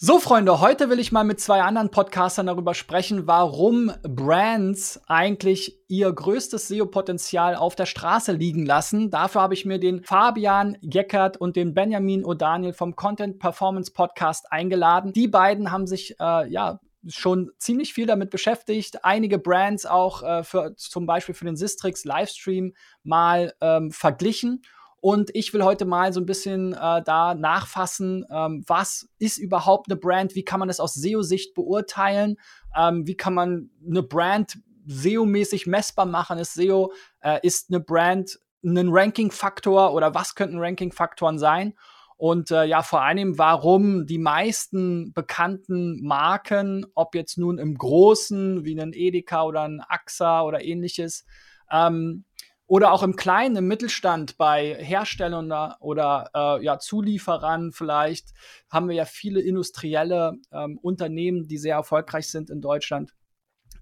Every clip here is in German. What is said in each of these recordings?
So, Freunde, heute will ich mal mit zwei anderen Podcastern darüber sprechen, warum Brands eigentlich ihr größtes SEO-Potenzial auf der Straße liegen lassen. Dafür habe ich mir den Fabian Geckert und den Benjamin O'Daniel vom Content Performance Podcast eingeladen. Die beiden haben sich äh, ja schon ziemlich viel damit beschäftigt, einige Brands auch äh, für zum Beispiel für den Sistrix Livestream mal ähm, verglichen und ich will heute mal so ein bisschen äh, da nachfassen, ähm, was ist überhaupt eine Brand, wie kann man das aus SEO-Sicht beurteilen, ähm, wie kann man eine Brand SEO-mäßig messbar machen. Ist SEO, äh, ist eine Brand ein Ranking-Faktor oder was könnten Ranking-Faktoren sein? Und äh, ja, vor allem, warum die meisten bekannten Marken, ob jetzt nun im Großen, wie ein Edeka oder ein AXA oder ähnliches, ähm, oder auch im Kleinen, im Mittelstand bei Herstellern oder, äh, ja, Zulieferern vielleicht haben wir ja viele industrielle ähm, Unternehmen, die sehr erfolgreich sind in Deutschland.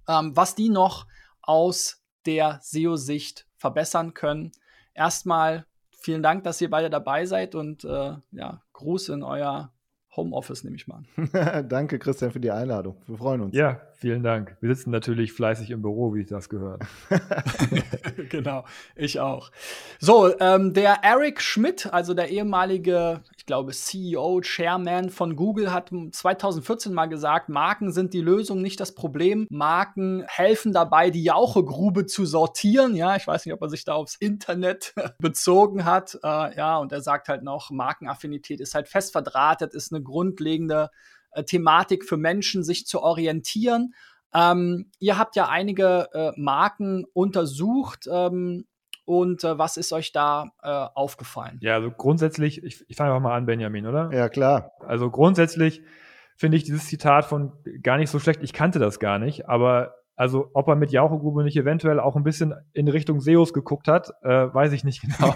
Ähm, was die noch aus der SEO-Sicht verbessern können. Erstmal vielen Dank, dass ihr beide dabei seid und äh, ja, Gruß in euer Homeoffice, nehme ich mal an. Danke, Christian, für die Einladung. Wir freuen uns. Ja, vielen Dank. Wir sitzen natürlich fleißig im Büro, wie ich das gehört. genau, ich auch. So, ähm, der Eric Schmidt, also der ehemalige, ich glaube, CEO, Chairman von Google, hat 2014 mal gesagt, Marken sind die Lösung, nicht das Problem. Marken helfen dabei, die Jauchegrube zu sortieren. Ja, ich weiß nicht, ob er sich da aufs Internet bezogen hat. Äh, ja, und er sagt halt noch, Markenaffinität ist halt fest verdrahtet, ist eine grundlegende äh, Thematik für Menschen, sich zu orientieren. Ähm, ihr habt ja einige äh, Marken untersucht. Ähm, und äh, was ist euch da äh, aufgefallen? Ja, also grundsätzlich, ich, ich fange mal an, Benjamin, oder? Ja, klar. Also grundsätzlich finde ich dieses Zitat von gar nicht so schlecht. Ich kannte das gar nicht, aber also ob er mit Jauchegrube nicht eventuell auch ein bisschen in Richtung SEOs geguckt hat, äh, weiß ich nicht genau.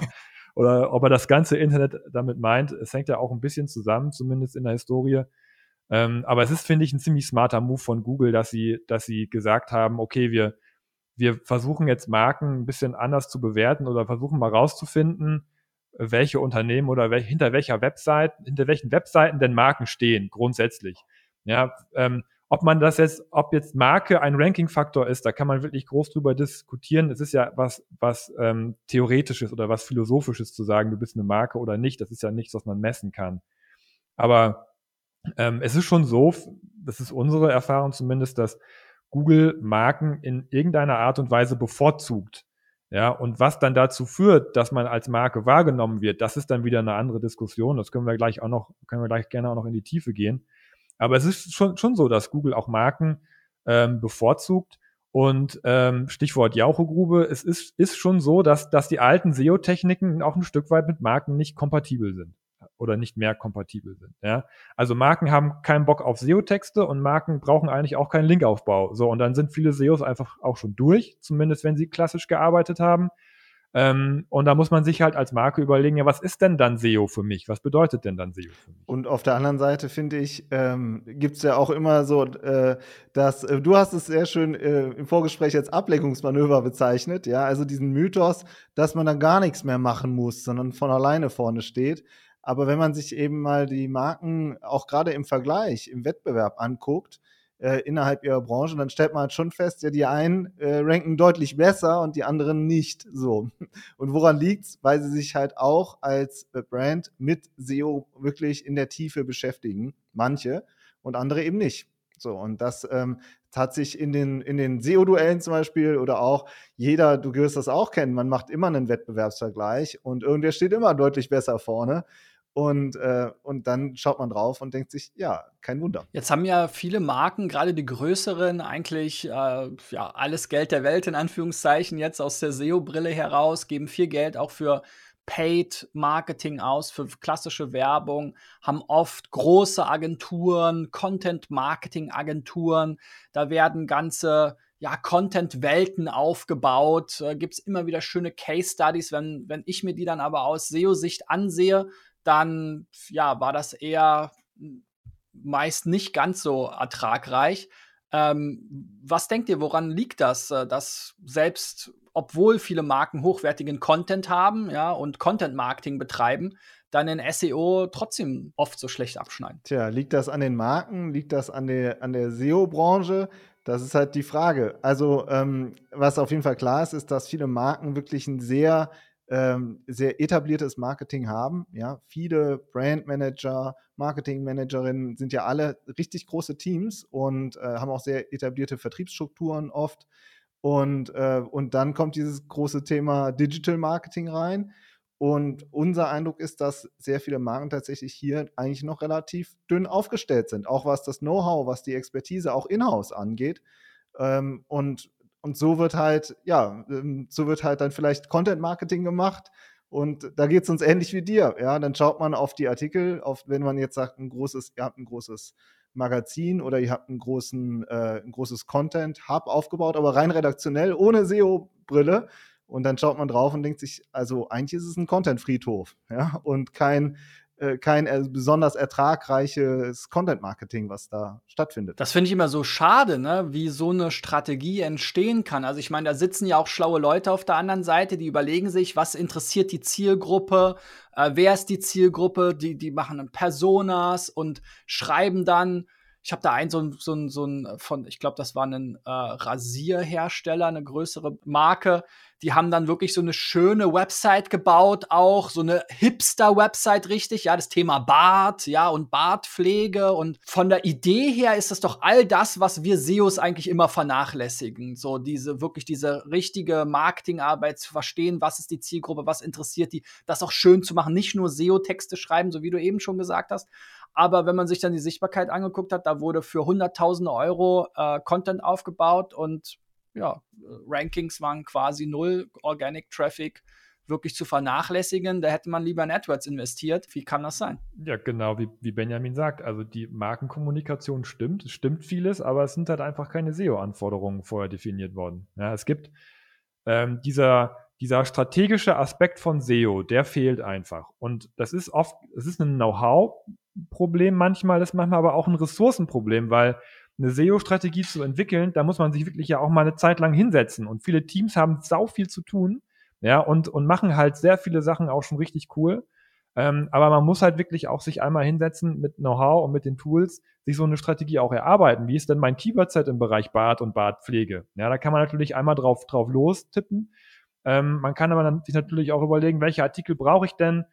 Oder ob er das ganze Internet damit meint. Es hängt ja auch ein bisschen zusammen, zumindest in der Historie. Ähm, aber es ist, finde ich, ein ziemlich smarter Move von Google, dass sie, dass sie gesagt haben, okay, wir, wir versuchen jetzt Marken ein bisschen anders zu bewerten oder versuchen mal rauszufinden, welche Unternehmen oder wel, hinter welcher Website, hinter welchen Webseiten denn Marken stehen, grundsätzlich. Ja, ähm, ob man das jetzt, ob jetzt Marke ein Ranking-Faktor ist, da kann man wirklich groß drüber diskutieren. Es ist ja was, was ähm, Theoretisches oder was Philosophisches zu sagen, du bist eine Marke oder nicht. Das ist ja nichts, was man messen kann. Aber ähm, es ist schon so, das ist unsere Erfahrung zumindest, dass Google Marken in irgendeiner Art und Weise bevorzugt. Ja, und was dann dazu führt, dass man als Marke wahrgenommen wird, das ist dann wieder eine andere Diskussion. Das können wir gleich auch noch, können wir gleich gerne auch noch in die Tiefe gehen. Aber es ist schon, schon so, dass Google auch Marken ähm, bevorzugt. Und ähm, Stichwort Jauchegrube, es ist, ist schon so, dass, dass die alten SEO-Techniken auch ein Stück weit mit Marken nicht kompatibel sind oder nicht mehr kompatibel sind. Ja? Also Marken haben keinen Bock auf SEO-Texte und Marken brauchen eigentlich auch keinen Linkaufbau. So, und dann sind viele SEOs einfach auch schon durch, zumindest wenn sie klassisch gearbeitet haben. Ähm, und da muss man sich halt als Marke überlegen, ja, was ist denn dann SEO für mich? Was bedeutet denn dann SEO für mich? Und auf der anderen Seite finde ich, ähm, gibt es ja auch immer so, äh, dass äh, du hast es sehr schön äh, im Vorgespräch als Ablenkungsmanöver bezeichnet, ja, also diesen Mythos, dass man dann gar nichts mehr machen muss, sondern von alleine vorne steht. Aber wenn man sich eben mal die Marken auch gerade im Vergleich, im Wettbewerb anguckt, äh, innerhalb ihrer Branche, dann stellt man halt schon fest, ja, die einen äh, ranken deutlich besser und die anderen nicht so. Und woran liegt's? Weil sie sich halt auch als äh, Brand mit SEO wirklich in der Tiefe beschäftigen. Manche und andere eben nicht. So, und das ähm, hat sich in den, in den SEO-Duellen zum Beispiel oder auch jeder, du wirst das auch kennen, man macht immer einen Wettbewerbsvergleich und irgendwer steht immer deutlich besser vorne. Und, äh, und dann schaut man drauf und denkt sich, ja, kein Wunder. Jetzt haben ja viele Marken, gerade die größeren, eigentlich äh, ja, alles Geld der Welt in Anführungszeichen jetzt aus der SEO-Brille heraus, geben viel Geld auch für Paid Marketing aus, für klassische Werbung, haben oft große Agenturen, Content Marketing Agenturen, da werden ganze ja, Content-Welten aufgebaut. Äh, Gibt es immer wieder schöne Case Studies, wenn, wenn ich mir die dann aber aus SEO-Sicht ansehe, dann ja, war das eher meist nicht ganz so ertragreich. Ähm, was denkt ihr, woran liegt das, äh, dass selbst obwohl viele Marken hochwertigen Content haben, ja, und Content Marketing betreiben, dann in SEO trotzdem oft so schlecht abschneiden. Tja, liegt das an den Marken? Liegt das an der, an der SEO-Branche? Das ist halt die Frage. Also, ähm, was auf jeden Fall klar ist, ist, dass viele Marken wirklich ein sehr, ähm, sehr etabliertes Marketing haben. Ja, viele Brandmanager, Marketingmanagerinnen sind ja alle richtig große Teams und äh, haben auch sehr etablierte Vertriebsstrukturen oft. Und, äh, und dann kommt dieses große Thema Digital Marketing rein. Und unser Eindruck ist, dass sehr viele Marken tatsächlich hier eigentlich noch relativ dünn aufgestellt sind, auch was das Know-how, was die Expertise auch in-house angeht. Ähm, und, und so wird halt, ja, ähm, so wird halt dann vielleicht Content Marketing gemacht. Und da geht es uns ähnlich wie dir. Ja, dann schaut man auf die Artikel, auf, wenn man jetzt sagt, ein großes, ihr habt ein großes Magazin oder ihr habt einen großen, äh, ein großes Content-Hub aufgebaut, aber rein redaktionell, ohne SEO-Brille und dann schaut man drauf und denkt sich, also eigentlich ist es ein Content-Friedhof, ja, und kein, äh, kein besonders ertragreiches Content-Marketing, was da stattfindet. Das finde ich immer so schade, ne, wie so eine Strategie entstehen kann. Also ich meine, da sitzen ja auch schlaue Leute auf der anderen Seite, die überlegen sich, was interessiert die Zielgruppe, äh, wer ist die Zielgruppe, die, die machen Personas und schreiben dann ich habe da einen, so ein, so ein, so ein von, ich glaube, das war ein äh, Rasierhersteller, eine größere Marke. Die haben dann wirklich so eine schöne Website gebaut, auch so eine Hipster-Website, richtig. Ja, das Thema Bart, ja, und Bartpflege. Und von der Idee her ist das doch all das, was wir SEOs eigentlich immer vernachlässigen. So diese, wirklich diese richtige Marketingarbeit zu verstehen, was ist die Zielgruppe, was interessiert die, das auch schön zu machen. Nicht nur SEO-Texte schreiben, so wie du eben schon gesagt hast, aber wenn man sich dann die Sichtbarkeit angeguckt hat, da wurde für hunderttausende Euro äh, Content aufgebaut und ja, Rankings waren quasi null, Organic Traffic wirklich zu vernachlässigen. Da hätte man lieber in AdWords investiert. Wie kann das sein? Ja, genau, wie, wie Benjamin sagt. Also die Markenkommunikation stimmt, es stimmt vieles, aber es sind halt einfach keine SEO-Anforderungen vorher definiert worden. Ja, es gibt ähm, dieser, dieser strategische Aspekt von SEO, der fehlt einfach. Und das ist oft, es ist ein Know-how Problem manchmal, ist manchmal aber auch ein Ressourcenproblem, weil eine SEO-Strategie zu entwickeln, da muss man sich wirklich ja auch mal eine Zeit lang hinsetzen. Und viele Teams haben sau viel zu tun, ja, und, und machen halt sehr viele Sachen auch schon richtig cool. Ähm, aber man muss halt wirklich auch sich einmal hinsetzen mit Know-how und mit den Tools, sich so eine Strategie auch erarbeiten. Wie ist denn mein Keyword-Set im Bereich Bart und Bartpflege? Ja, da kann man natürlich einmal drauf, drauf lostippen. Ähm, man kann aber dann sich natürlich auch überlegen, welche Artikel brauche ich denn?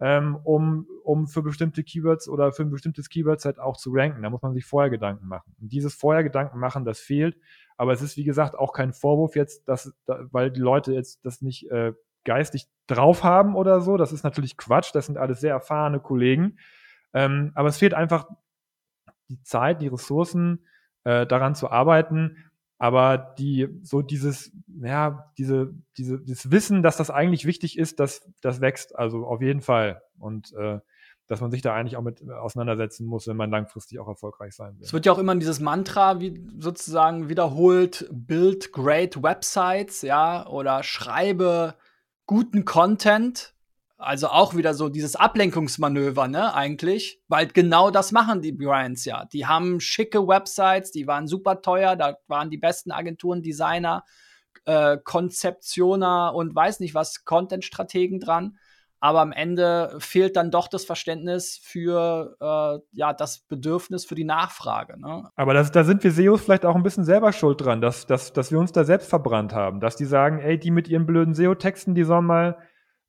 Ähm, um, um für bestimmte Keywords oder für ein bestimmtes Keyword-Set auch zu ranken. Da muss man sich vorher Gedanken machen. Und dieses vorher Gedanken machen, das fehlt. Aber es ist, wie gesagt, auch kein Vorwurf jetzt, dass, weil die Leute jetzt das nicht äh, geistig drauf haben oder so. Das ist natürlich Quatsch. Das sind alles sehr erfahrene Kollegen. Ähm, aber es fehlt einfach die Zeit, die Ressourcen, äh, daran zu arbeiten, aber die, so dieses, ja, diese, diese, dieses Wissen, dass das eigentlich wichtig ist, das, das wächst. Also auf jeden Fall. Und äh, dass man sich da eigentlich auch mit auseinandersetzen muss, wenn man langfristig auch erfolgreich sein will. Es wird ja auch immer dieses Mantra wie sozusagen wiederholt, build great websites, ja, oder schreibe guten Content. Also auch wieder so dieses Ablenkungsmanöver, ne, eigentlich. Weil genau das machen die Brands ja. Die haben schicke Websites, die waren super teuer, da waren die besten Agenturen, Designer, äh, Konzeptioner und weiß nicht was, Content-Strategen dran. Aber am Ende fehlt dann doch das Verständnis für äh, ja, das Bedürfnis für die Nachfrage. Ne? Aber das, da sind wir SEOs vielleicht auch ein bisschen selber schuld dran, dass, dass, dass wir uns da selbst verbrannt haben. Dass die sagen, ey, die mit ihren blöden SEO-Texten, die sollen mal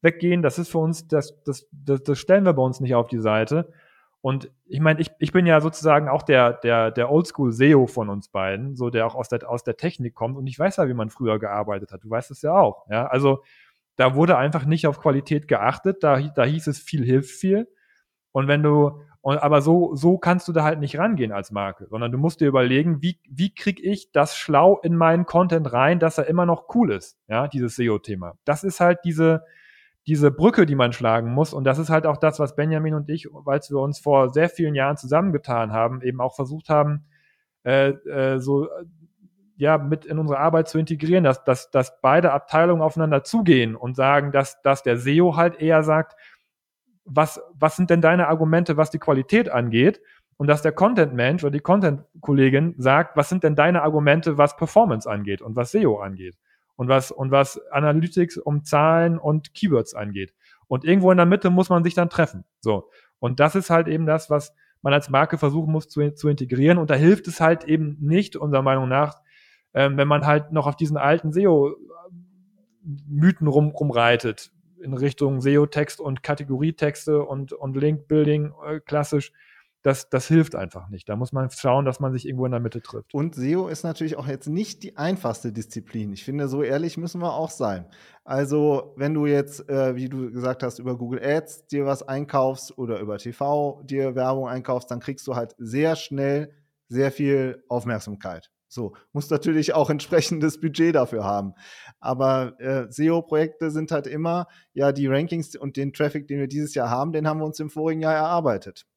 weggehen. Das ist für uns, das, das, das, das stellen wir bei uns nicht auf die Seite. Und ich meine, ich, ich bin ja sozusagen auch der, der, der Oldschool-SEO von uns beiden, so der auch aus der, aus der Technik kommt. Und ich weiß ja, wie man früher gearbeitet hat. Du weißt es ja auch. Ja, also da wurde einfach nicht auf Qualität geachtet. Da, da hieß es viel hilft viel. Und wenn du, und, aber so, so kannst du da halt nicht rangehen als Marke, sondern du musst dir überlegen, wie, wie krieg ich das schlau in meinen Content rein, dass er immer noch cool ist, ja, dieses SEO-Thema. Das ist halt diese, diese Brücke, die man schlagen muss. Und das ist halt auch das, was Benjamin und ich, weil wir uns vor sehr vielen Jahren zusammengetan haben, eben auch versucht haben, äh, äh, so ja mit in unsere Arbeit zu integrieren, dass, dass, dass beide Abteilungen aufeinander zugehen und sagen, dass, dass der SEO halt eher sagt, was, was sind denn deine Argumente, was die Qualität angeht? Und dass der Content-Mensch oder die Content-Kollegin sagt, was sind denn deine Argumente, was Performance angeht und was SEO angeht? Und was, und was Analytics um Zahlen und Keywords angeht. Und irgendwo in der Mitte muss man sich dann treffen. So. Und das ist halt eben das, was man als Marke versuchen muss zu, zu integrieren. Und da hilft es halt eben nicht, unserer Meinung nach, ähm, wenn man halt noch auf diesen alten SEO-Mythen rum, rumreitet, in Richtung SEO-Text und Kategorietexte und, und Link-Building äh, klassisch das, das hilft einfach nicht. Da muss man schauen, dass man sich irgendwo in der Mitte trifft. Und SEO ist natürlich auch jetzt nicht die einfachste Disziplin. Ich finde, so ehrlich müssen wir auch sein. Also, wenn du jetzt, äh, wie du gesagt hast, über Google Ads dir was einkaufst oder über TV dir Werbung einkaufst, dann kriegst du halt sehr schnell sehr viel Aufmerksamkeit. So, musst natürlich auch entsprechendes Budget dafür haben. Aber äh, SEO-Projekte sind halt immer, ja, die Rankings und den Traffic, den wir dieses Jahr haben, den haben wir uns im vorigen Jahr erarbeitet.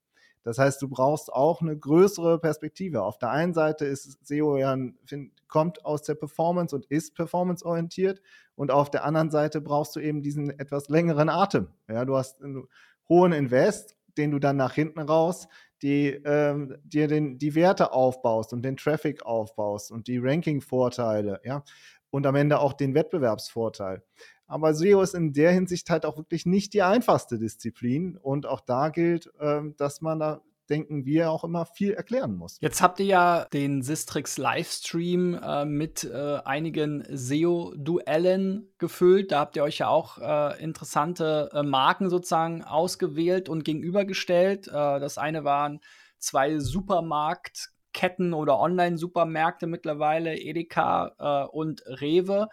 Das heißt, du brauchst auch eine größere Perspektive. Auf der einen Seite ist SEO ja find, kommt aus der Performance und ist performanceorientiert und auf der anderen Seite brauchst du eben diesen etwas längeren Atem. Ja, du hast einen hohen Invest, den du dann nach hinten raus die ähm, dir den, die Werte aufbaust und den Traffic aufbaust und die Ranking-Vorteile, ja, und am Ende auch den Wettbewerbsvorteil. Aber SEO ist in der Hinsicht halt auch wirklich nicht die einfachste Disziplin. Und auch da gilt, ähm, dass man da denken wir auch immer viel erklären muss. Jetzt habt ihr ja den Sistrix Livestream äh, mit äh, einigen SEO-Duellen gefüllt. Da habt ihr euch ja auch äh, interessante Marken sozusagen ausgewählt und gegenübergestellt. Das eine waren zwei Supermarktketten oder Online-Supermärkte mittlerweile, Edeka und Rewe.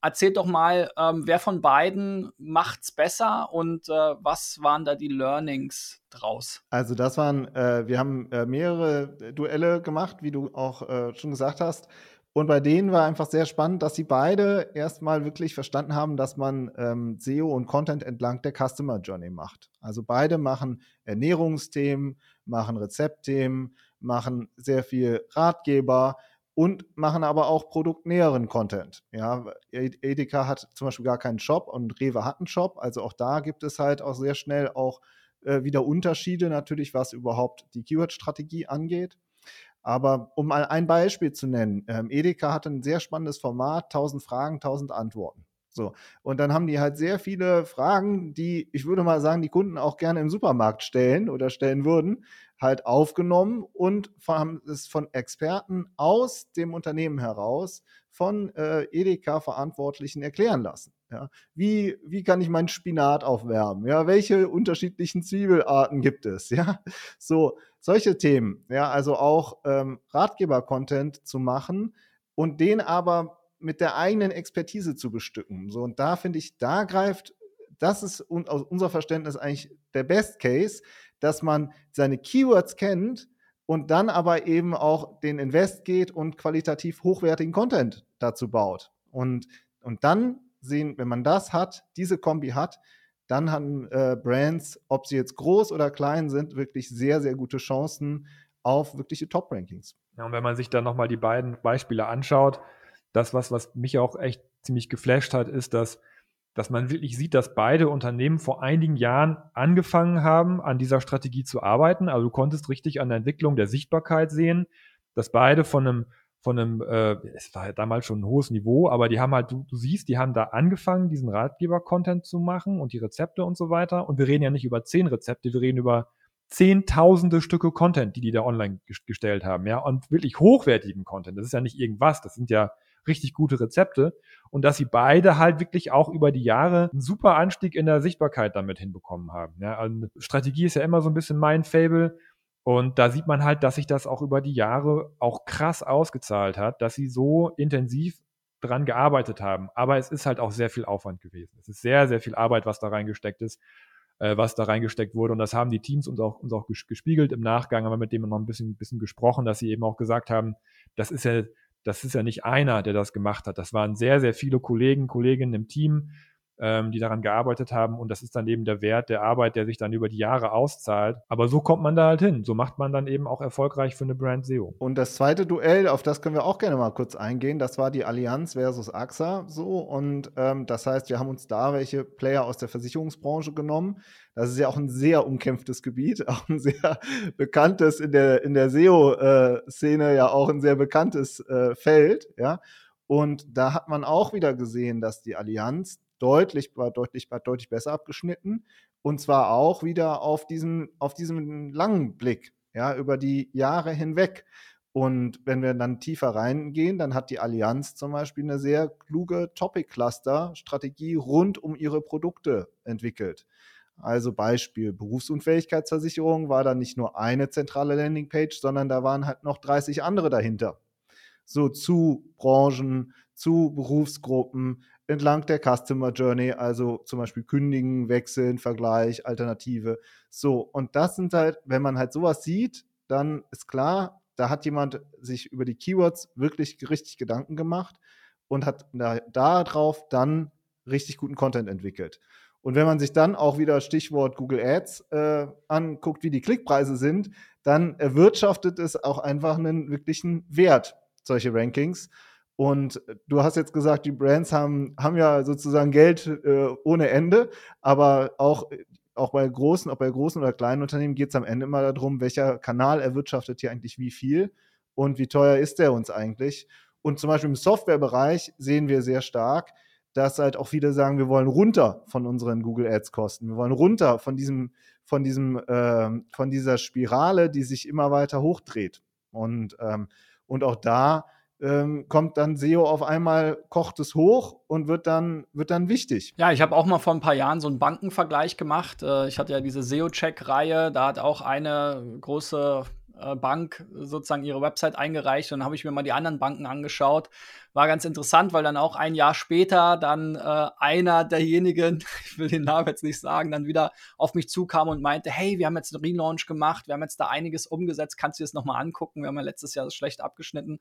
Erzählt doch mal, ähm, wer von beiden macht's besser und äh, was waren da die Learnings draus? Also das waren, äh, wir haben äh, mehrere Duelle gemacht, wie du auch äh, schon gesagt hast. Und bei denen war einfach sehr spannend, dass sie beide erstmal wirklich verstanden haben, dass man ähm, SEO und Content entlang der Customer Journey macht. Also beide machen Ernährungsthemen, machen Rezeptthemen, machen sehr viel Ratgeber, und machen aber auch produktnäheren Content. Ja, Edeka hat zum Beispiel gar keinen Shop und Rewe hat einen Shop. Also auch da gibt es halt auch sehr schnell auch äh, wieder Unterschiede natürlich, was überhaupt die Keyword-Strategie angeht. Aber um mal ein Beispiel zu nennen, ähm, Edeka hat ein sehr spannendes Format, 1000 Fragen, 1000 Antworten. So. Und dann haben die halt sehr viele Fragen, die, ich würde mal sagen, die Kunden auch gerne im Supermarkt stellen oder stellen würden, halt aufgenommen und haben es von Experten aus dem Unternehmen heraus von äh, Edeka-Verantwortlichen erklären lassen. Ja, wie, wie kann ich meinen Spinat aufwärmen? Ja, welche unterschiedlichen Zwiebelarten gibt es? Ja, so solche Themen. Ja, also auch ähm, Ratgeber-Content zu machen und den aber mit der eigenen Expertise zu bestücken. So und da finde ich, da greift, das ist aus unser Verständnis eigentlich der Best Case, dass man seine Keywords kennt und dann aber eben auch den Invest geht und qualitativ hochwertigen Content dazu baut. Und, und dann sehen, wenn man das hat, diese Kombi hat, dann haben äh, Brands, ob sie jetzt groß oder klein sind, wirklich sehr, sehr gute Chancen auf wirkliche Top-Rankings. Ja, und wenn man sich dann nochmal die beiden Beispiele anschaut, das, was, was mich auch echt ziemlich geflasht hat, ist, dass dass man wirklich sieht, dass beide Unternehmen vor einigen Jahren angefangen haben, an dieser Strategie zu arbeiten. Also du konntest richtig an der Entwicklung der Sichtbarkeit sehen, dass beide von einem, von einem, äh, es war ja damals schon ein hohes Niveau, aber die haben halt, du, du siehst, die haben da angefangen, diesen Ratgeber-Content zu machen und die Rezepte und so weiter. Und wir reden ja nicht über zehn Rezepte, wir reden über zehntausende Stücke Content, die die da online gestellt haben, ja, und wirklich hochwertigen Content. Das ist ja nicht irgendwas, das sind ja richtig gute Rezepte und dass sie beide halt wirklich auch über die Jahre einen super Anstieg in der Sichtbarkeit damit hinbekommen haben. Ja, also Strategie ist ja immer so ein bisschen mein Fable. Und da sieht man halt, dass sich das auch über die Jahre auch krass ausgezahlt hat, dass sie so intensiv dran gearbeitet haben. Aber es ist halt auch sehr viel Aufwand gewesen. Es ist sehr, sehr viel Arbeit, was da reingesteckt ist, äh, was da reingesteckt wurde. Und das haben die Teams uns auch, uns auch gespiegelt im Nachgang, aber mit dem noch ein bisschen, bisschen gesprochen, dass sie eben auch gesagt haben, das ist ja das ist ja nicht einer, der das gemacht hat. Das waren sehr, sehr viele Kollegen, Kolleginnen im Team, ähm, die daran gearbeitet haben. Und das ist dann eben der Wert der Arbeit, der sich dann über die Jahre auszahlt. Aber so kommt man da halt hin. So macht man dann eben auch erfolgreich für eine Brand SEO. Und das zweite Duell, auf das können wir auch gerne mal kurz eingehen, das war die Allianz versus AXA so. Und ähm, das heißt, wir haben uns da welche Player aus der Versicherungsbranche genommen. Das ist ja auch ein sehr umkämpftes Gebiet, auch ein sehr bekanntes in der, in der SEO-Szene, ja auch ein sehr bekanntes äh, Feld, ja. Und da hat man auch wieder gesehen, dass die Allianz deutlich, deutlich, deutlich besser abgeschnitten. Und zwar auch wieder auf diesem, auf diesem langen Blick, ja, über die Jahre hinweg. Und wenn wir dann tiefer reingehen, dann hat die Allianz zum Beispiel eine sehr kluge Topic-Cluster-Strategie rund um ihre Produkte entwickelt. Also Beispiel Berufsunfähigkeitsversicherung war da nicht nur eine zentrale Landingpage, sondern da waren halt noch 30 andere dahinter. So zu Branchen, zu Berufsgruppen, entlang der Customer Journey, also zum Beispiel kündigen, wechseln, Vergleich, Alternative. So, und das sind halt, wenn man halt sowas sieht, dann ist klar, da hat jemand sich über die Keywords wirklich richtig Gedanken gemacht und hat darauf da dann richtig guten Content entwickelt. Und wenn man sich dann auch wieder Stichwort Google Ads äh, anguckt, wie die Klickpreise sind, dann erwirtschaftet es auch einfach einen wirklichen Wert, solche Rankings. Und du hast jetzt gesagt, die Brands haben, haben ja sozusagen Geld äh, ohne Ende, aber auch, auch bei großen, ob bei großen oder kleinen Unternehmen geht es am Ende immer darum, welcher Kanal erwirtschaftet hier eigentlich wie viel und wie teuer ist der uns eigentlich. Und zum Beispiel im Softwarebereich sehen wir sehr stark, dass halt auch viele sagen, wir wollen runter von unseren Google Ads Kosten. Wir wollen runter von diesem, von diesem, äh, von dieser Spirale, die sich immer weiter hochdreht. Und, ähm, und auch da ähm, kommt dann SEO auf einmal, kocht es hoch und wird dann, wird dann wichtig. Ja, ich habe auch mal vor ein paar Jahren so einen Bankenvergleich gemacht. Äh, ich hatte ja diese SEO-Check-Reihe, da hat auch eine große äh, Bank sozusagen ihre Website eingereicht und dann habe ich mir mal die anderen Banken angeschaut. War ganz interessant, weil dann auch ein Jahr später dann äh, einer derjenigen, ich will den Namen jetzt nicht sagen, dann wieder auf mich zukam und meinte, hey, wir haben jetzt einen Relaunch gemacht, wir haben jetzt da einiges umgesetzt, kannst du dir das nochmal angucken? Wir haben ja letztes Jahr schlecht abgeschnitten.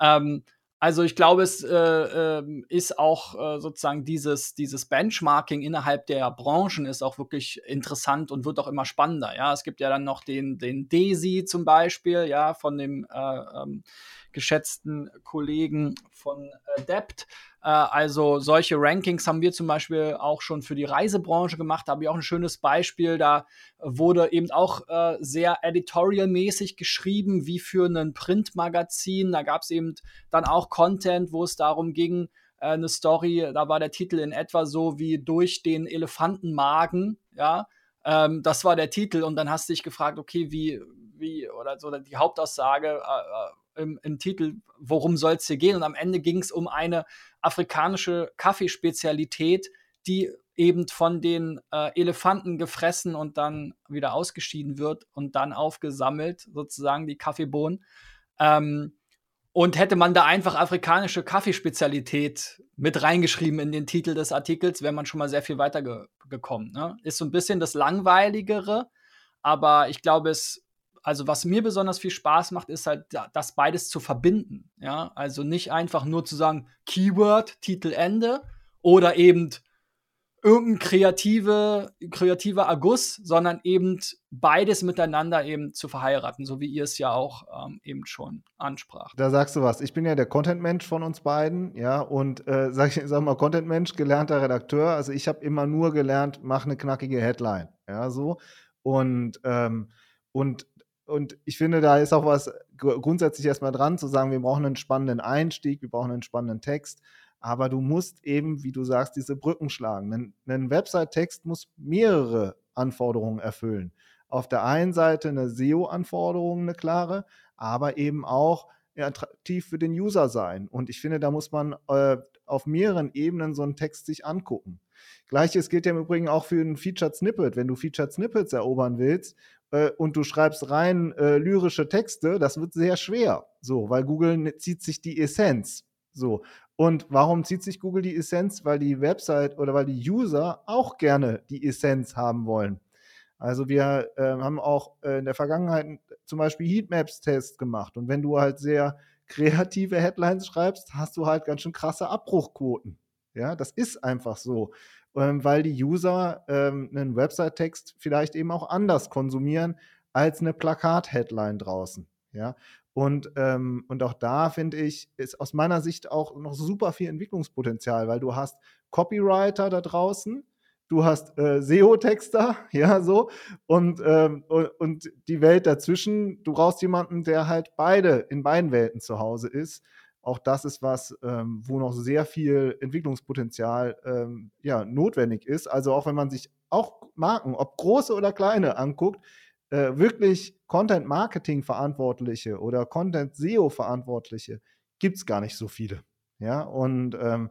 Ähm, also ich glaube, es äh, äh, ist auch äh, sozusagen dieses, dieses Benchmarking innerhalb der Branchen ist auch wirklich interessant und wird auch immer spannender. Ja, es gibt ja dann noch den, den DESI zum Beispiel, ja, von dem äh, ähm, geschätzten Kollegen von äh, Dept. Äh, also solche Rankings haben wir zum Beispiel auch schon für die Reisebranche gemacht. Da habe ich auch ein schönes Beispiel. Da wurde eben auch äh, sehr editorialmäßig geschrieben, wie für ein Printmagazin. Da gab es eben dann auch Content, wo es darum ging, äh, eine Story, da war der Titel in etwa so wie durch den Elefantenmagen, ja. Ähm, das war der Titel und dann hast du dich gefragt, okay, wie, wie, oder so die Hauptaussage, äh, äh im, im Titel, worum soll es hier gehen? Und am Ende ging es um eine afrikanische Kaffeespezialität, die eben von den äh, Elefanten gefressen und dann wieder ausgeschieden wird und dann aufgesammelt, sozusagen die Kaffeebohnen. Ähm, und hätte man da einfach afrikanische Kaffeespezialität mit reingeschrieben in den Titel des Artikels, wäre man schon mal sehr viel weiter ge gekommen. Ne? Ist so ein bisschen das Langweiligere, aber ich glaube, es also was mir besonders viel Spaß macht, ist halt das beides zu verbinden. Ja, also nicht einfach nur zu sagen Keyword, Titel, Ende oder eben irgendein kreative, kreativer Erguss, sondern eben beides miteinander eben zu verheiraten, so wie ihr es ja auch ähm, eben schon ansprach. Da sagst du was. Ich bin ja der Content-Mensch von uns beiden, ja, und äh, sag ich sag mal Content-Mensch, gelernter Redakteur. Also ich habe immer nur gelernt, mach eine knackige Headline, ja, so und ähm, und und ich finde, da ist auch was grundsätzlich erstmal dran, zu sagen, wir brauchen einen spannenden Einstieg, wir brauchen einen spannenden Text. Aber du musst eben, wie du sagst, diese Brücken schlagen. Ein, ein Website-Text muss mehrere Anforderungen erfüllen. Auf der einen Seite eine SEO-Anforderung, eine klare, aber eben auch attraktiv für den User sein. Und ich finde, da muss man äh, auf mehreren Ebenen so einen Text sich angucken. Gleiches gilt ja im Übrigen auch für ein Featured Snippet. Wenn du Featured Snippets erobern willst, äh, und du schreibst rein äh, lyrische Texte, das wird sehr schwer. So, weil Google ne, zieht sich die Essenz. So. Und warum zieht sich Google die Essenz? Weil die Website oder weil die User auch gerne die Essenz haben wollen. Also wir äh, haben auch äh, in der Vergangenheit zum Beispiel Heatmaps-Tests gemacht. Und wenn du halt sehr kreative Headlines schreibst, hast du halt ganz schön krasse Abbruchquoten. Ja, das ist einfach so weil die User ähm, einen Website-Text vielleicht eben auch anders konsumieren als eine Plakat-Headline draußen. Ja, und, ähm, und auch da finde ich, ist aus meiner Sicht auch noch super viel Entwicklungspotenzial, weil du hast Copywriter da draußen, du hast äh, SEO-Texter, ja, so, und, ähm, und, und, die Welt dazwischen, du brauchst jemanden, der halt beide, in beiden Welten zu Hause ist auch das ist was, ähm, wo noch sehr viel Entwicklungspotenzial ähm, ja, notwendig ist. Also auch wenn man sich auch Marken, ob große oder kleine, anguckt, äh, wirklich Content-Marketing-Verantwortliche oder Content-SEO-Verantwortliche gibt es gar nicht so viele. Ja, und ähm,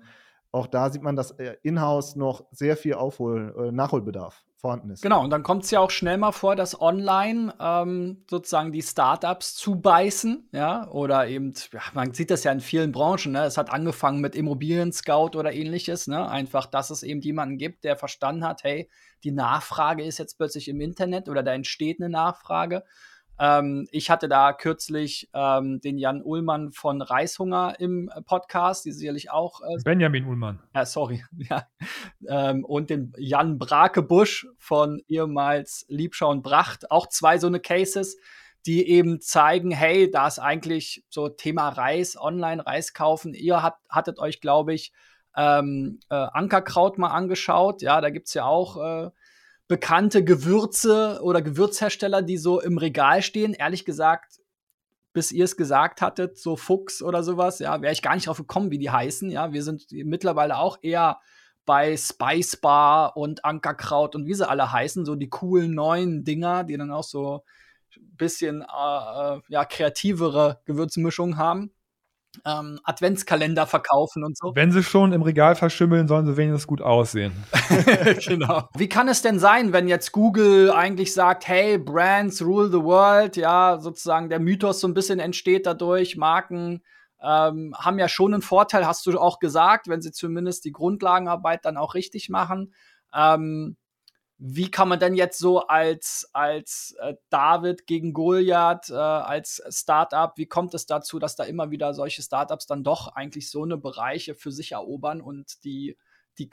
auch da sieht man, dass äh, in-house noch sehr viel Aufhol äh, Nachholbedarf vorhanden ist. Genau, und dann kommt es ja auch schnell mal vor, dass online ähm, sozusagen die Startups zubeißen, ja, oder eben, ja, man sieht das ja in vielen Branchen, ne? Es hat angefangen mit Immobilien-Scout oder ähnliches, ne? Einfach, dass es eben jemanden gibt, der verstanden hat, hey, die Nachfrage ist jetzt plötzlich im Internet oder da entsteht eine Nachfrage. Ähm, ich hatte da kürzlich ähm, den Jan Ullmann von Reishunger im Podcast, die sicherlich auch. Äh, Benjamin Ullmann. Ja, sorry. Ja. Ähm, und den Jan Brakebusch von ehemals Liebschau und Bracht. Auch zwei so eine Cases, die eben zeigen, hey, da ist eigentlich so Thema Reis, online Reis kaufen. Ihr habt, hattet euch, glaube ich, ähm, äh, Ankerkraut mal angeschaut. Ja, da gibt es ja auch. Äh, bekannte Gewürze oder Gewürzhersteller, die so im Regal stehen. Ehrlich gesagt, bis ihr es gesagt hattet, so Fuchs oder sowas, ja, wäre ich gar nicht drauf gekommen, wie die heißen. Ja, wir sind mittlerweile auch eher bei Spice Bar und Ankerkraut und wie sie alle heißen, so die coolen neuen Dinger, die dann auch so ein bisschen äh, äh ja, kreativere Gewürzmischungen haben ähm, Adventskalender verkaufen und so. Wenn sie schon im Regal verschimmeln, sollen sie wenigstens gut aussehen. genau. Wie kann es denn sein, wenn jetzt Google eigentlich sagt, hey, Brands rule the world, ja, sozusagen der Mythos so ein bisschen entsteht dadurch, Marken ähm, haben ja schon einen Vorteil, hast du auch gesagt, wenn sie zumindest die Grundlagenarbeit dann auch richtig machen. Ähm, wie kann man denn jetzt so als, als äh, David gegen Goliath, äh, als Startup, wie kommt es dazu, dass da immer wieder solche Startups dann doch eigentlich so eine Bereiche für sich erobern und die, die,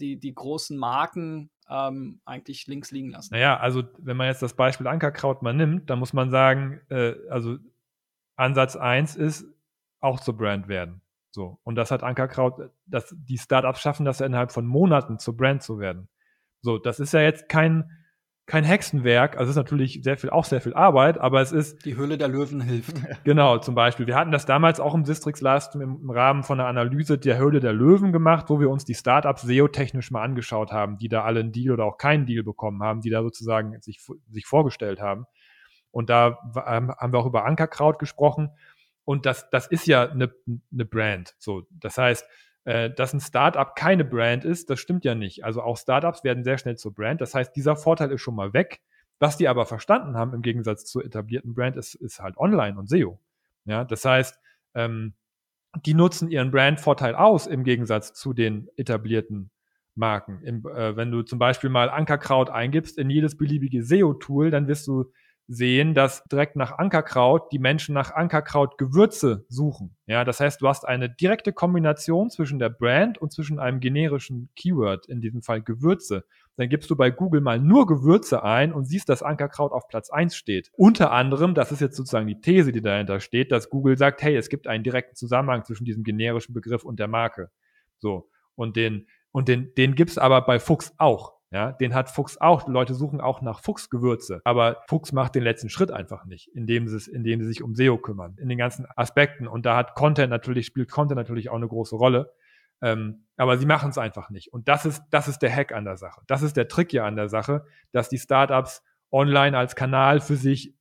die, die großen Marken ähm, eigentlich links liegen lassen? Naja, also wenn man jetzt das Beispiel Ankerkraut mal nimmt, dann muss man sagen, äh, also Ansatz 1 ist auch zur Brand werden. So. Und das hat Ankerkraut, dass die Startups schaffen das innerhalb von Monaten zur Brand zu werden. So, das ist ja jetzt kein, kein Hexenwerk. Also es ist natürlich sehr viel, auch sehr viel Arbeit, aber es ist. Die Hülle der Löwen hilft. Genau, zum Beispiel. Wir hatten das damals auch im Sistrix Last im, Rahmen von einer Analyse der Höhle der Löwen gemacht, wo wir uns die Startups SEO-technisch mal angeschaut haben, die da alle einen Deal oder auch keinen Deal bekommen haben, die da sozusagen sich, sich vorgestellt haben. Und da haben wir auch über Ankerkraut gesprochen. Und das, das ist ja eine, eine Brand. So, das heißt, äh, dass ein Startup keine Brand ist, das stimmt ja nicht. Also auch Startups werden sehr schnell zur Brand. Das heißt, dieser Vorteil ist schon mal weg. Was die aber verstanden haben im Gegensatz zur etablierten Brand ist, ist halt Online und SEO. Ja, das heißt, ähm, die nutzen ihren Brandvorteil aus im Gegensatz zu den etablierten Marken. Im, äh, wenn du zum Beispiel mal Ankerkraut eingibst in jedes beliebige SEO-Tool, dann wirst du sehen, dass direkt nach Ankerkraut die Menschen nach Ankerkraut Gewürze suchen. Ja, das heißt, du hast eine direkte Kombination zwischen der Brand und zwischen einem generischen Keyword, in diesem Fall Gewürze. Dann gibst du bei Google mal nur Gewürze ein und siehst, dass Ankerkraut auf Platz eins steht. Unter anderem, das ist jetzt sozusagen die These, die dahinter steht, dass Google sagt, hey, es gibt einen direkten Zusammenhang zwischen diesem generischen Begriff und der Marke. So. Und den, und den, den gibt's aber bei Fuchs auch. Ja, den hat Fuchs auch. Leute suchen auch nach Fuchsgewürze. Aber Fuchs macht den letzten Schritt einfach nicht, indem sie, indem sie sich um SEO kümmern, in den ganzen Aspekten. Und da hat Content natürlich, spielt Content natürlich auch eine große Rolle. Ähm, aber sie machen es einfach nicht. Und das ist, das ist der Hack an der Sache. Das ist der Trick ja an der Sache, dass die Startups online als Kanal für sich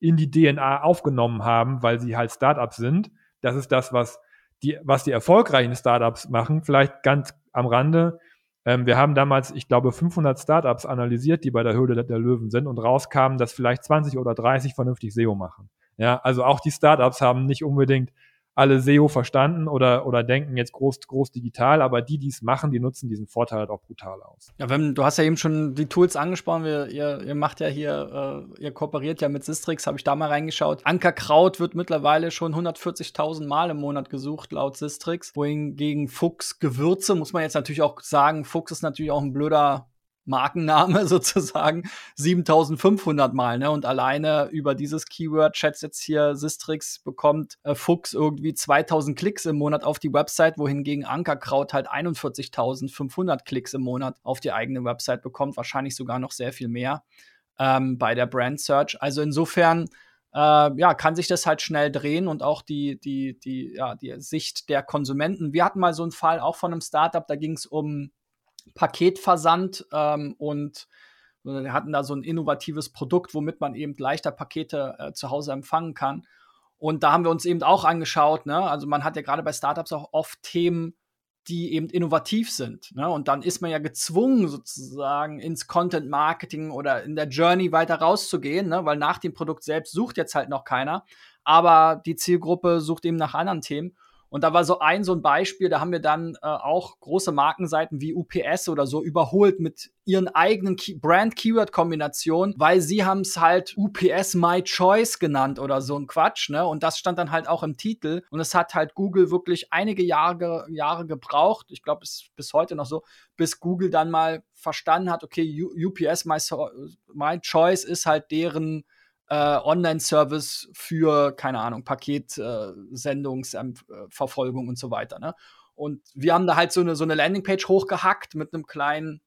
in die DNA aufgenommen haben, weil sie halt Startups sind. Das ist das, was die, was die erfolgreichen Startups machen. Vielleicht ganz am Rande ähm, wir haben damals, ich glaube, 500 Startups analysiert, die bei der Höhle der Löwen sind und rauskamen, dass vielleicht 20 oder 30 vernünftig SEO machen. Ja, also auch die Startups haben nicht unbedingt alle SEO verstanden oder, oder denken jetzt groß, groß digital, aber die, die es machen, die nutzen diesen Vorteil halt auch brutal aus. Ja, wenn, du hast ja eben schon die Tools angesprochen, wir, ihr, ihr macht ja hier, äh, ihr kooperiert ja mit Sistrix, habe ich da mal reingeschaut. Ankerkraut wird mittlerweile schon 140.000 Mal im Monat gesucht, laut Sistrix, wohingegen Fuchs Gewürze, muss man jetzt natürlich auch sagen, Fuchs ist natürlich auch ein blöder Markenname sozusagen 7500 Mal. Ne? Und alleine über dieses Keyword, schätzt jetzt hier Sistrix, bekommt äh, Fuchs irgendwie 2000 Klicks im Monat auf die Website, wohingegen Ankerkraut halt 41.500 Klicks im Monat auf die eigene Website bekommt. Wahrscheinlich sogar noch sehr viel mehr ähm, bei der Brand Search. Also insofern äh, ja, kann sich das halt schnell drehen und auch die, die, die, ja, die Sicht der Konsumenten. Wir hatten mal so einen Fall auch von einem Startup, da ging es um Paketversand ähm, und wir hatten da so ein innovatives Produkt, womit man eben leichter Pakete äh, zu Hause empfangen kann. Und da haben wir uns eben auch angeschaut, ne? Also man hat ja gerade bei Startups auch oft Themen, die eben innovativ sind. Ne? Und dann ist man ja gezwungen, sozusagen ins Content Marketing oder in der Journey weiter rauszugehen, ne? weil nach dem Produkt selbst sucht jetzt halt noch keiner. Aber die Zielgruppe sucht eben nach anderen Themen. Und da war so ein so ein Beispiel, da haben wir dann äh, auch große Markenseiten wie UPS oder so überholt mit ihren eigenen Key Brand-Keyword-Kombinationen, weil sie haben es halt UPS My Choice genannt oder so ein Quatsch, ne? Und das stand dann halt auch im Titel. Und es hat halt Google wirklich einige Jahre, Jahre gebraucht, ich glaube, es ist bis heute noch so, bis Google dann mal verstanden hat, okay, U UPS My, so My Choice ist halt deren äh, Online-Service für, keine Ahnung, Paketsendungsverfolgung äh, und so weiter. Ne? Und wir haben da halt so eine, so eine Landingpage hochgehackt mit einem kleinen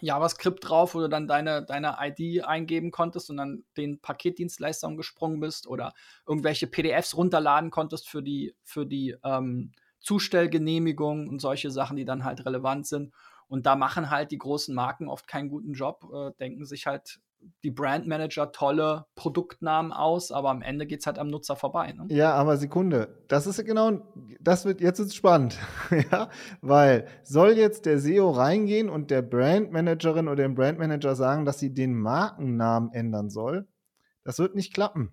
JavaScript drauf, wo du dann deine, deine ID eingeben konntest und dann den Paketdienstleistern gesprungen bist oder irgendwelche PDFs runterladen konntest für die, für die ähm, Zustellgenehmigung und solche Sachen, die dann halt relevant sind. Und da machen halt die großen Marken oft keinen guten Job, äh, denken sich halt die Brandmanager tolle Produktnamen aus, aber am Ende geht es halt am Nutzer vorbei. Ne? Ja, aber Sekunde, das ist genau, das wird jetzt ist spannend, ja, weil soll jetzt der SEO reingehen und der Brandmanagerin oder dem Brandmanager sagen, dass sie den Markennamen ändern soll? Das wird nicht klappen.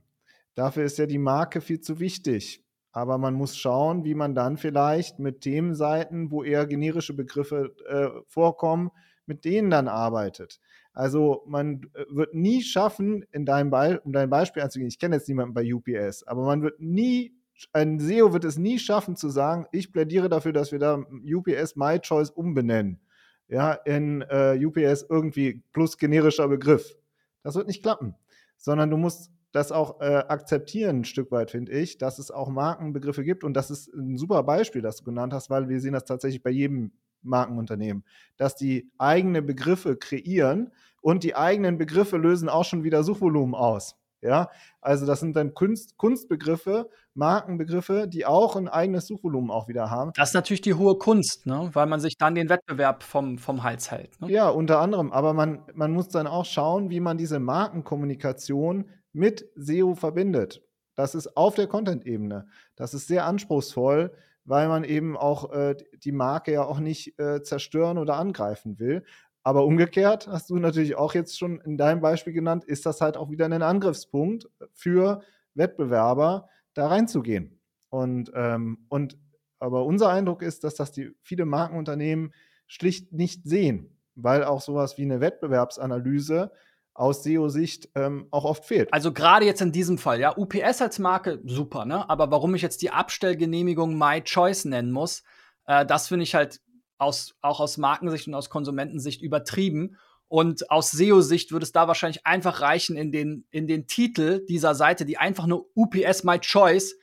Dafür ist ja die Marke viel zu wichtig. Aber man muss schauen, wie man dann vielleicht mit Themenseiten, wo eher generische Begriffe äh, vorkommen, mit denen dann arbeitet. Also man äh, wird nie schaffen, in deinem Be um dein Beispiel anzugehen, ich kenne jetzt niemanden bei UPS, aber man wird nie, ein SEO wird es nie schaffen zu sagen, ich plädiere dafür, dass wir da UPS My Choice umbenennen. Ja, in äh, UPS irgendwie plus generischer Begriff. Das wird nicht klappen. Sondern du musst das auch äh, akzeptieren, ein Stück weit, finde ich, dass es auch Markenbegriffe gibt. Und das ist ein super Beispiel, das du genannt hast, weil wir sehen das tatsächlich bei jedem Markenunternehmen, dass die eigene Begriffe kreieren und die eigenen Begriffe lösen auch schon wieder Suchvolumen aus. Ja, also das sind dann Kunst, Kunstbegriffe, Markenbegriffe, die auch ein eigenes Suchvolumen auch wieder haben. Das ist natürlich die hohe Kunst, ne? weil man sich dann den Wettbewerb vom, vom Hals hält. Ne? Ja, unter anderem. Aber man, man muss dann auch schauen, wie man diese Markenkommunikation mit SEO verbindet. Das ist auf der Content-Ebene. Das ist sehr anspruchsvoll, weil man eben auch äh, die Marke ja auch nicht äh, zerstören oder angreifen will. Aber umgekehrt hast du natürlich auch jetzt schon in deinem Beispiel genannt, ist das halt auch wieder ein Angriffspunkt für Wettbewerber, da reinzugehen. Und, ähm, und aber unser Eindruck ist, dass das die viele Markenunternehmen schlicht nicht sehen, weil auch sowas wie eine Wettbewerbsanalyse aus SEO-Sicht ähm, auch oft fehlt. Also gerade jetzt in diesem Fall, ja, UPS als Marke, super, ne? Aber warum ich jetzt die Abstellgenehmigung My Choice nennen muss, äh, das finde ich halt aus, auch aus Markensicht und aus Konsumentensicht übertrieben. Und aus SEO-Sicht würde es da wahrscheinlich einfach reichen, in den, in den Titel dieser Seite, die einfach nur UPS My Choice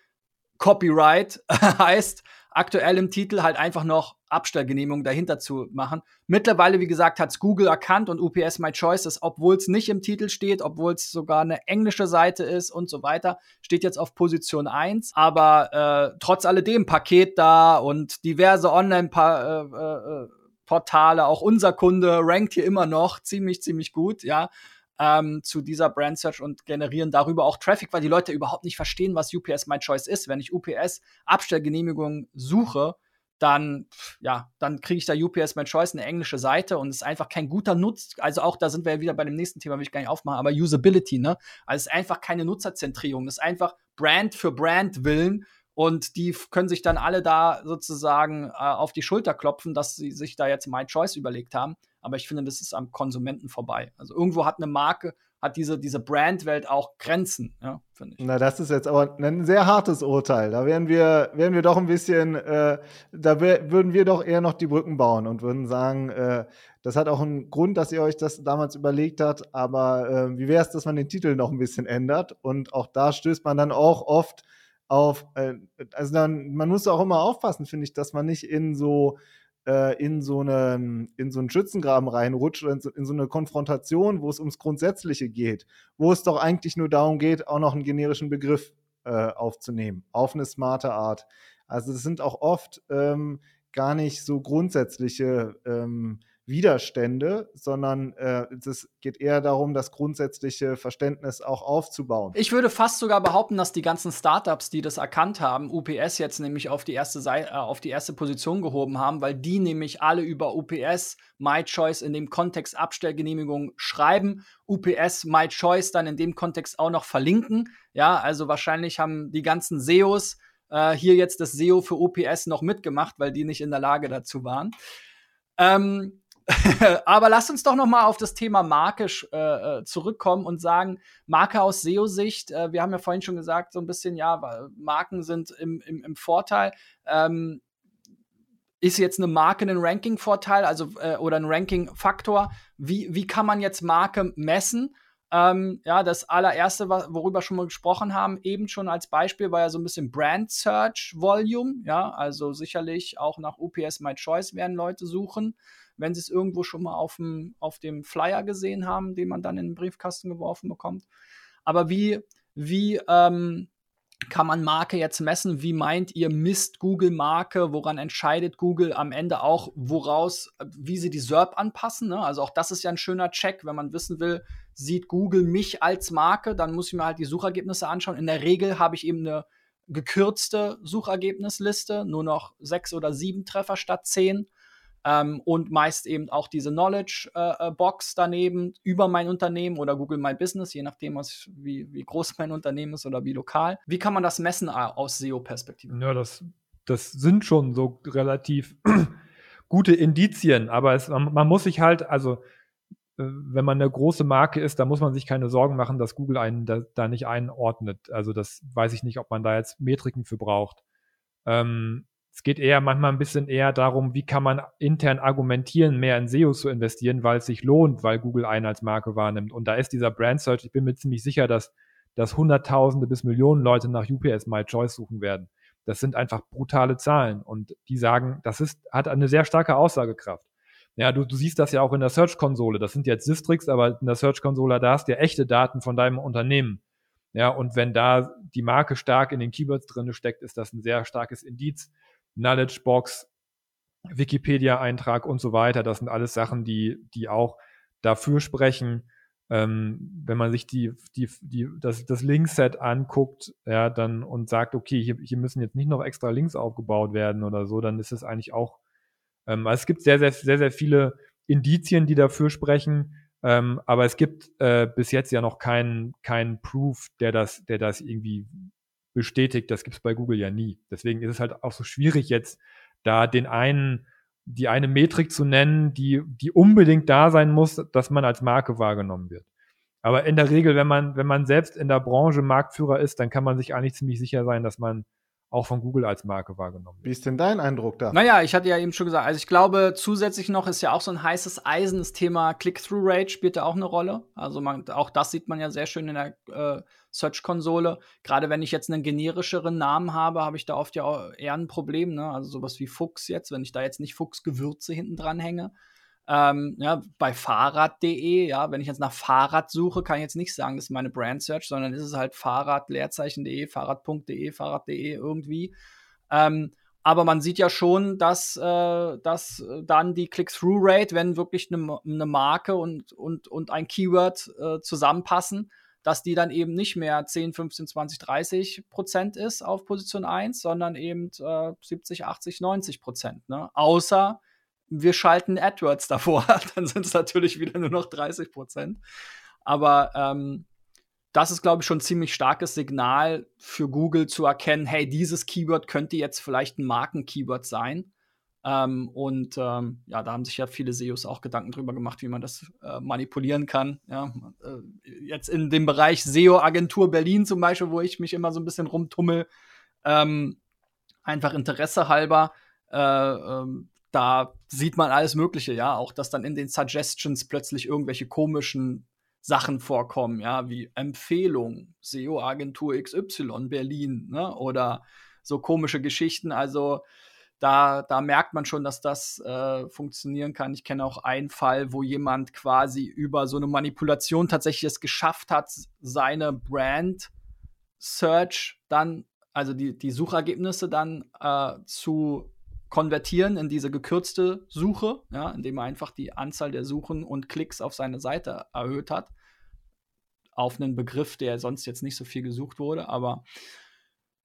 Copyright heißt, aktuell im Titel halt einfach noch Abstellgenehmigung dahinter zu machen. Mittlerweile, wie gesagt, hat es Google erkannt und UPS My Choice ist, obwohl es nicht im Titel steht, obwohl es sogar eine englische Seite ist und so weiter, steht jetzt auf Position 1. Aber äh, trotz alledem Paket da und diverse Online-Portale, äh, äh, auch unser Kunde rankt hier immer noch ziemlich, ziemlich gut, ja ähm, zu dieser Brand Search und generieren darüber auch Traffic, weil die Leute überhaupt nicht verstehen, was UPS My Choice ist. Wenn ich UPS Abstellgenehmigung suche, dann, ja, dann kriege ich da UPS My Choice, eine englische Seite und es ist einfach kein guter Nutz. Also auch da sind wir ja wieder bei dem nächsten Thema, will ich gar nicht aufmachen, aber Usability, ne? Also es ist einfach keine Nutzerzentrierung, es ist einfach Brand für Brand willen und die können sich dann alle da sozusagen äh, auf die Schulter klopfen, dass sie sich da jetzt My Choice überlegt haben. Aber ich finde, das ist am Konsumenten vorbei. Also irgendwo hat eine Marke, hat diese, diese Brandwelt auch Grenzen, ja, finde ich. Na, das ist jetzt aber ein sehr hartes Urteil. Da wären wir, wären wir doch ein bisschen, äh, da würden wir doch eher noch die Brücken bauen und würden sagen, äh, das hat auch einen Grund, dass ihr euch das damals überlegt habt, aber äh, wie wäre es, dass man den Titel noch ein bisschen ändert? Und auch da stößt man dann auch oft auf, äh, also dann, man muss auch immer aufpassen, finde ich, dass man nicht in so äh, in, so eine, in so einen Schützengraben reinrutscht oder in so, in so eine Konfrontation, wo es ums Grundsätzliche geht, wo es doch eigentlich nur darum geht, auch noch einen generischen Begriff äh, aufzunehmen, auf eine smarte Art. Also es sind auch oft ähm, gar nicht so grundsätzliche ähm, Widerstände, sondern äh, es geht eher darum, das grundsätzliche Verständnis auch aufzubauen. Ich würde fast sogar behaupten, dass die ganzen Startups, die das erkannt haben, UPS jetzt nämlich auf die erste Seite, äh, auf die erste Position gehoben haben, weil die nämlich alle über UPS My Choice in dem Kontext Abstellgenehmigung schreiben, UPS My Choice dann in dem Kontext auch noch verlinken. Ja, also wahrscheinlich haben die ganzen SEOs äh, hier jetzt das SEO für UPS noch mitgemacht, weil die nicht in der Lage dazu waren. Ähm, Aber lass uns doch noch mal auf das Thema Marke äh, äh, zurückkommen und sagen, Marke aus SEO-Sicht, äh, wir haben ja vorhin schon gesagt, so ein bisschen, ja, Marken sind im, im, im Vorteil. Ähm, ist jetzt eine Marke ein Ranking-Vorteil, also äh, oder ein Ranking-Faktor? Wie, wie kann man jetzt Marke messen? Ähm, ja, das allererste, worüber wir schon mal gesprochen haben, eben schon als Beispiel, war ja so ein bisschen Brand Search Volume. Ja, also sicherlich auch nach UPS My Choice werden Leute suchen wenn sie es irgendwo schon mal auf dem, auf dem Flyer gesehen haben, den man dann in den Briefkasten geworfen bekommt. Aber wie, wie ähm, kann man Marke jetzt messen? Wie meint ihr, misst Google Marke? Woran entscheidet Google am Ende auch, woraus, wie sie die SERP anpassen? Ne? Also auch das ist ja ein schöner Check, wenn man wissen will, sieht Google mich als Marke, dann muss ich mir halt die Suchergebnisse anschauen. In der Regel habe ich eben eine gekürzte Suchergebnisliste, nur noch sechs oder sieben Treffer statt zehn. Ähm, und meist eben auch diese Knowledge-Box äh, äh daneben über mein Unternehmen oder Google My Business, je nachdem, was, wie, wie groß mein Unternehmen ist oder wie lokal. Wie kann man das messen äh, aus SEO-Perspektive? Ja, das, das sind schon so relativ gute Indizien, aber es, man, man muss sich halt, also wenn man eine große Marke ist, da muss man sich keine Sorgen machen, dass Google einen da, da nicht einordnet. Also das weiß ich nicht, ob man da jetzt Metriken für braucht. Ähm, es geht eher manchmal ein bisschen eher darum, wie kann man intern argumentieren, mehr in SEO zu investieren, weil es sich lohnt, weil Google einen als Marke wahrnimmt. Und da ist dieser Brand Search, ich bin mir ziemlich sicher, dass, dass Hunderttausende bis Millionen Leute nach UPS My Choice suchen werden. Das sind einfach brutale Zahlen. Und die sagen, das ist, hat eine sehr starke Aussagekraft. Ja, du, du siehst das ja auch in der Search-Konsole. Das sind jetzt Sistrix, aber in der Search-Konsole, da hast du ja echte Daten von deinem Unternehmen. Ja, und wenn da die Marke stark in den Keywords drin steckt, ist das ein sehr starkes Indiz Knowledge Box, Wikipedia-Eintrag und so weiter. Das sind alles Sachen, die, die auch dafür sprechen. Ähm, wenn man sich die, die, die, das, das Linkset anguckt, ja, dann und sagt, okay, hier, hier müssen jetzt nicht noch extra Links aufgebaut werden oder so, dann ist es eigentlich auch, ähm, also es gibt sehr, sehr, sehr, sehr viele Indizien, die dafür sprechen, ähm, aber es gibt äh, bis jetzt ja noch keinen keinen Proof, der das, der das irgendwie bestätigt. Das gibt es bei Google ja nie. Deswegen ist es halt auch so schwierig jetzt, da den einen, die eine Metrik zu nennen, die, die unbedingt da sein muss, dass man als Marke wahrgenommen wird. Aber in der Regel, wenn man, wenn man selbst in der Branche Marktführer ist, dann kann man sich eigentlich ziemlich sicher sein, dass man auch von Google als Marke wahrgenommen wird. Wie ist denn dein Eindruck da? Naja, ich hatte ja eben schon gesagt, also ich glaube, zusätzlich noch ist ja auch so ein heißes Eisen, das Thema Click-Through-Rate spielt ja auch eine Rolle. Also man, auch das sieht man ja sehr schön in der äh, Search-Konsole. Gerade wenn ich jetzt einen generischeren Namen habe, habe ich da oft ja eher ein Problem. Ne? Also sowas wie Fuchs jetzt, wenn ich da jetzt nicht Fuchs-Gewürze hinten dran hänge, ähm, ja, bei Fahrrad.de, ja, wenn ich jetzt nach Fahrrad suche, kann ich jetzt nicht sagen, das ist meine Brand Search, sondern ist es halt Fahrrad, Leerzeichen.de, Fahrrad.de, Fahrrad.de irgendwie. Ähm, aber man sieht ja schon, dass, äh, dass dann die Click-Through-Rate, wenn wirklich eine ne Marke und, und, und ein Keyword äh, zusammenpassen, dass die dann eben nicht mehr 10, 15, 20, 30 Prozent ist auf Position 1, sondern eben äh, 70, 80, 90 Prozent. Ne? Außer wir schalten AdWords davor, dann sind es natürlich wieder nur noch 30 Prozent. Aber ähm, das ist, glaube ich, schon ein ziemlich starkes Signal für Google zu erkennen, hey, dieses Keyword könnte jetzt vielleicht ein Marken-Keyword sein. Ähm, und ähm, ja, da haben sich ja viele SEOs auch Gedanken drüber gemacht, wie man das äh, manipulieren kann. Ja, äh, jetzt in dem Bereich SEO-Agentur Berlin zum Beispiel, wo ich mich immer so ein bisschen rumtummel, ähm, einfach Interesse halber, äh, ähm, da sieht man alles Mögliche, ja, auch dass dann in den Suggestions plötzlich irgendwelche komischen Sachen vorkommen, ja, wie Empfehlung, SEO-Agentur XY Berlin, ne, oder so komische Geschichten. Also da, da merkt man schon, dass das äh, funktionieren kann. Ich kenne auch einen Fall, wo jemand quasi über so eine Manipulation tatsächlich es geschafft hat, seine Brand Search dann, also die, die Suchergebnisse dann äh, zu konvertieren in diese gekürzte Suche, ja, indem er einfach die Anzahl der Suchen und Klicks auf seine Seite erhöht hat. Auf einen Begriff, der sonst jetzt nicht so viel gesucht wurde, aber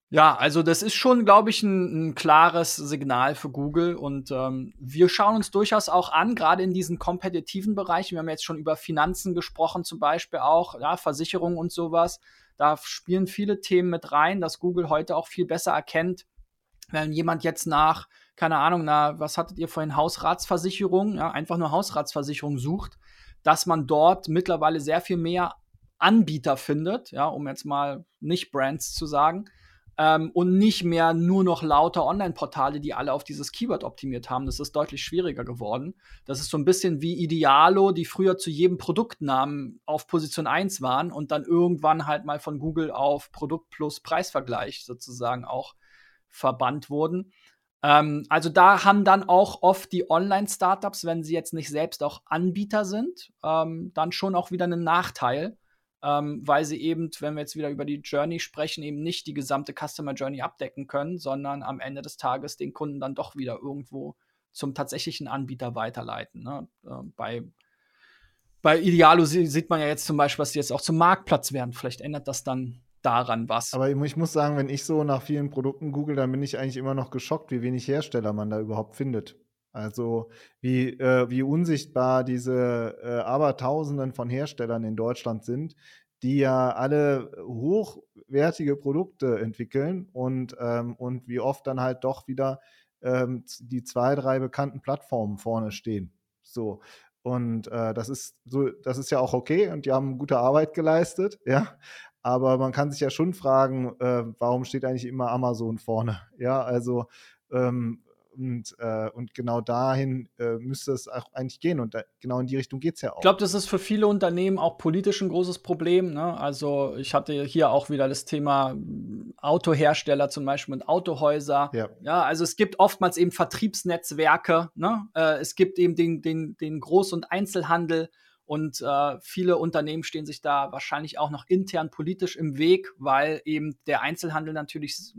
ja, also das ist schon, glaube ich, ein, ein, klares Signal für Google und ähm, wir schauen uns durchaus auch an, gerade in diesen kompetitiven Bereichen. Wir haben jetzt schon über Finanzen gesprochen, zum Beispiel auch, ja, Versicherungen und sowas. Da spielen viele Themen mit rein, dass Google heute auch viel besser erkennt, wenn jemand jetzt nach, keine Ahnung, na, was hattet ihr vorhin, Hausratsversicherung, ja, einfach nur Hausratsversicherung sucht, dass man dort mittlerweile sehr viel mehr Anbieter findet, ja, um jetzt mal nicht Brands zu sagen ähm, und nicht mehr nur noch lauter Online-Portale, die alle auf dieses Keyword optimiert haben. Das ist deutlich schwieriger geworden. Das ist so ein bisschen wie Idealo, die früher zu jedem Produktnamen auf Position 1 waren und dann irgendwann halt mal von Google auf Produkt plus Preisvergleich sozusagen auch verbannt wurden. Ähm, also da haben dann auch oft die Online-Startups, wenn sie jetzt nicht selbst auch Anbieter sind, ähm, dann schon auch wieder einen Nachteil ähm, weil sie eben, wenn wir jetzt wieder über die Journey sprechen, eben nicht die gesamte Customer Journey abdecken können, sondern am Ende des Tages den Kunden dann doch wieder irgendwo zum tatsächlichen Anbieter weiterleiten. Ne? Äh, bei, bei Idealo sieht man ja jetzt zum Beispiel, dass sie jetzt auch zum Marktplatz werden. Vielleicht ändert das dann daran was. Aber ich muss sagen, wenn ich so nach vielen Produkten google, dann bin ich eigentlich immer noch geschockt, wie wenig Hersteller man da überhaupt findet. Also wie, äh, wie unsichtbar diese äh, Abertausenden von Herstellern in Deutschland sind, die ja alle hochwertige Produkte entwickeln und, ähm, und wie oft dann halt doch wieder ähm, die zwei, drei bekannten Plattformen vorne stehen. So. Und äh, das ist so, das ist ja auch okay und die haben gute Arbeit geleistet, ja. Aber man kann sich ja schon fragen, äh, warum steht eigentlich immer Amazon vorne? Ja, also ähm, und, äh, und genau dahin äh, müsste es auch eigentlich gehen. Und da, genau in die Richtung geht es ja auch. Ich glaube, das ist für viele Unternehmen auch politisch ein großes Problem. Ne? Also ich hatte hier auch wieder das Thema hm, Autohersteller zum Beispiel und Autohäuser. Ja, ja also es gibt oftmals eben Vertriebsnetzwerke. Ne? Äh, es gibt eben den, den, den Groß- und Einzelhandel. Und äh, viele Unternehmen stehen sich da wahrscheinlich auch noch intern politisch im Weg, weil eben der Einzelhandel natürlich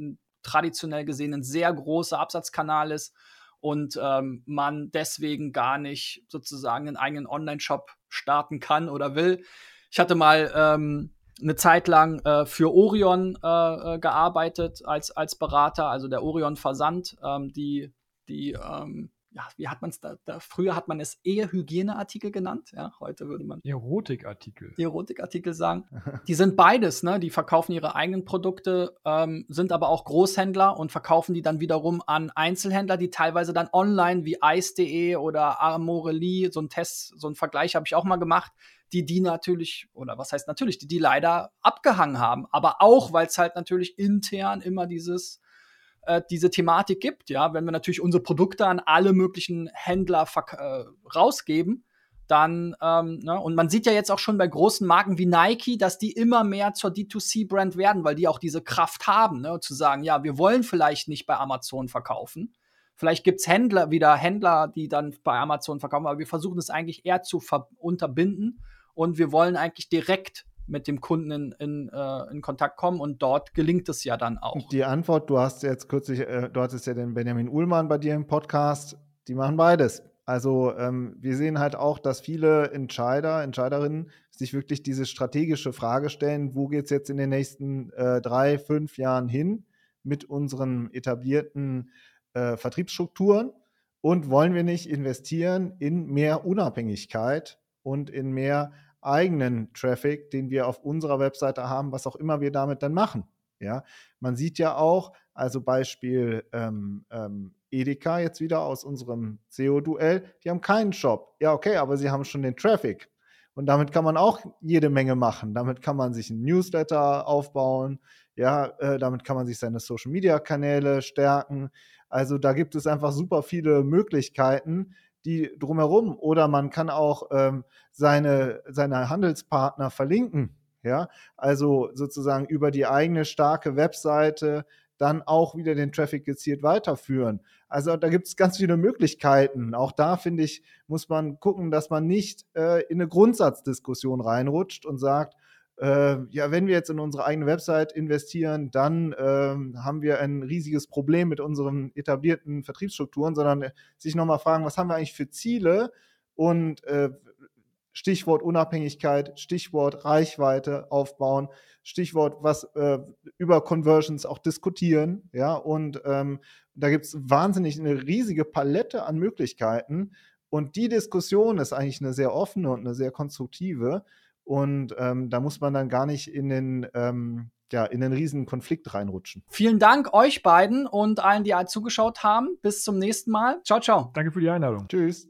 traditionell gesehen ein sehr großer Absatzkanal ist und ähm, man deswegen gar nicht sozusagen einen eigenen Online-Shop starten kann oder will. Ich hatte mal ähm, eine Zeit lang äh, für Orion äh, äh gearbeitet als, als Berater, also der Orion Versand, ähm, die, die ähm, ja, wie hat man es da, da, Früher hat man es eher Hygieneartikel genannt, ja, heute würde man Erotikartikel. Erotikartikel sagen. die sind beides, ne? Die verkaufen ihre eigenen Produkte, ähm, sind aber auch Großhändler und verkaufen die dann wiederum an Einzelhändler, die teilweise dann online wie Ice.de oder Amorelie, so ein Test, so ein Vergleich habe ich auch mal gemacht, die die natürlich, oder was heißt natürlich, die die leider abgehangen haben. Aber auch, weil es halt natürlich intern immer dieses äh, diese Thematik gibt. Ja, wenn wir natürlich unsere Produkte an alle möglichen Händler äh, rausgeben, dann, ähm, ne, und man sieht ja jetzt auch schon bei großen Marken wie Nike, dass die immer mehr zur D2C-Brand werden, weil die auch diese Kraft haben, ne, zu sagen, ja, wir wollen vielleicht nicht bei Amazon verkaufen. Vielleicht gibt es Händler, wieder Händler, die dann bei Amazon verkaufen, aber wir versuchen es eigentlich eher zu unterbinden und wir wollen eigentlich direkt mit dem Kunden in, in, äh, in Kontakt kommen und dort gelingt es ja dann auch. Die Antwort, du hast jetzt kürzlich, äh, du hattest ja den Benjamin Uhlmann bei dir im Podcast, die machen beides. Also ähm, wir sehen halt auch, dass viele Entscheider, Entscheiderinnen sich wirklich diese strategische Frage stellen, wo geht es jetzt in den nächsten äh, drei, fünf Jahren hin mit unseren etablierten äh, Vertriebsstrukturen und wollen wir nicht investieren in mehr Unabhängigkeit und in mehr eigenen Traffic, den wir auf unserer Webseite haben, was auch immer wir damit dann machen. Ja, man sieht ja auch, also Beispiel ähm, ähm, Edeka jetzt wieder aus unserem SEO-Duell, die haben keinen Shop. Ja, okay, aber sie haben schon den Traffic. Und damit kann man auch jede Menge machen. Damit kann man sich ein Newsletter aufbauen. Ja, äh, damit kann man sich seine Social-Media-Kanäle stärken. Also da gibt es einfach super viele Möglichkeiten, die drumherum. Oder man kann auch ähm, seine, seine Handelspartner verlinken. Ja, also sozusagen über die eigene starke Webseite dann auch wieder den Traffic gezielt weiterführen. Also da gibt es ganz viele Möglichkeiten. Auch da finde ich, muss man gucken, dass man nicht äh, in eine Grundsatzdiskussion reinrutscht und sagt, äh, ja, wenn wir jetzt in unsere eigene Website investieren, dann äh, haben wir ein riesiges Problem mit unseren etablierten Vertriebsstrukturen, sondern äh, sich nochmal fragen, was haben wir eigentlich für Ziele? Und äh, Stichwort Unabhängigkeit, Stichwort Reichweite aufbauen, Stichwort was äh, über Conversions auch diskutieren, ja, und ähm, da gibt es wahnsinnig eine riesige Palette an Möglichkeiten. Und die Diskussion ist eigentlich eine sehr offene und eine sehr konstruktive und ähm, da muss man dann gar nicht in den, ähm, ja, in den riesen Konflikt reinrutschen. Vielen Dank euch beiden und allen, die zugeschaut haben. Bis zum nächsten Mal. Ciao, ciao. Danke für die Einladung. Tschüss.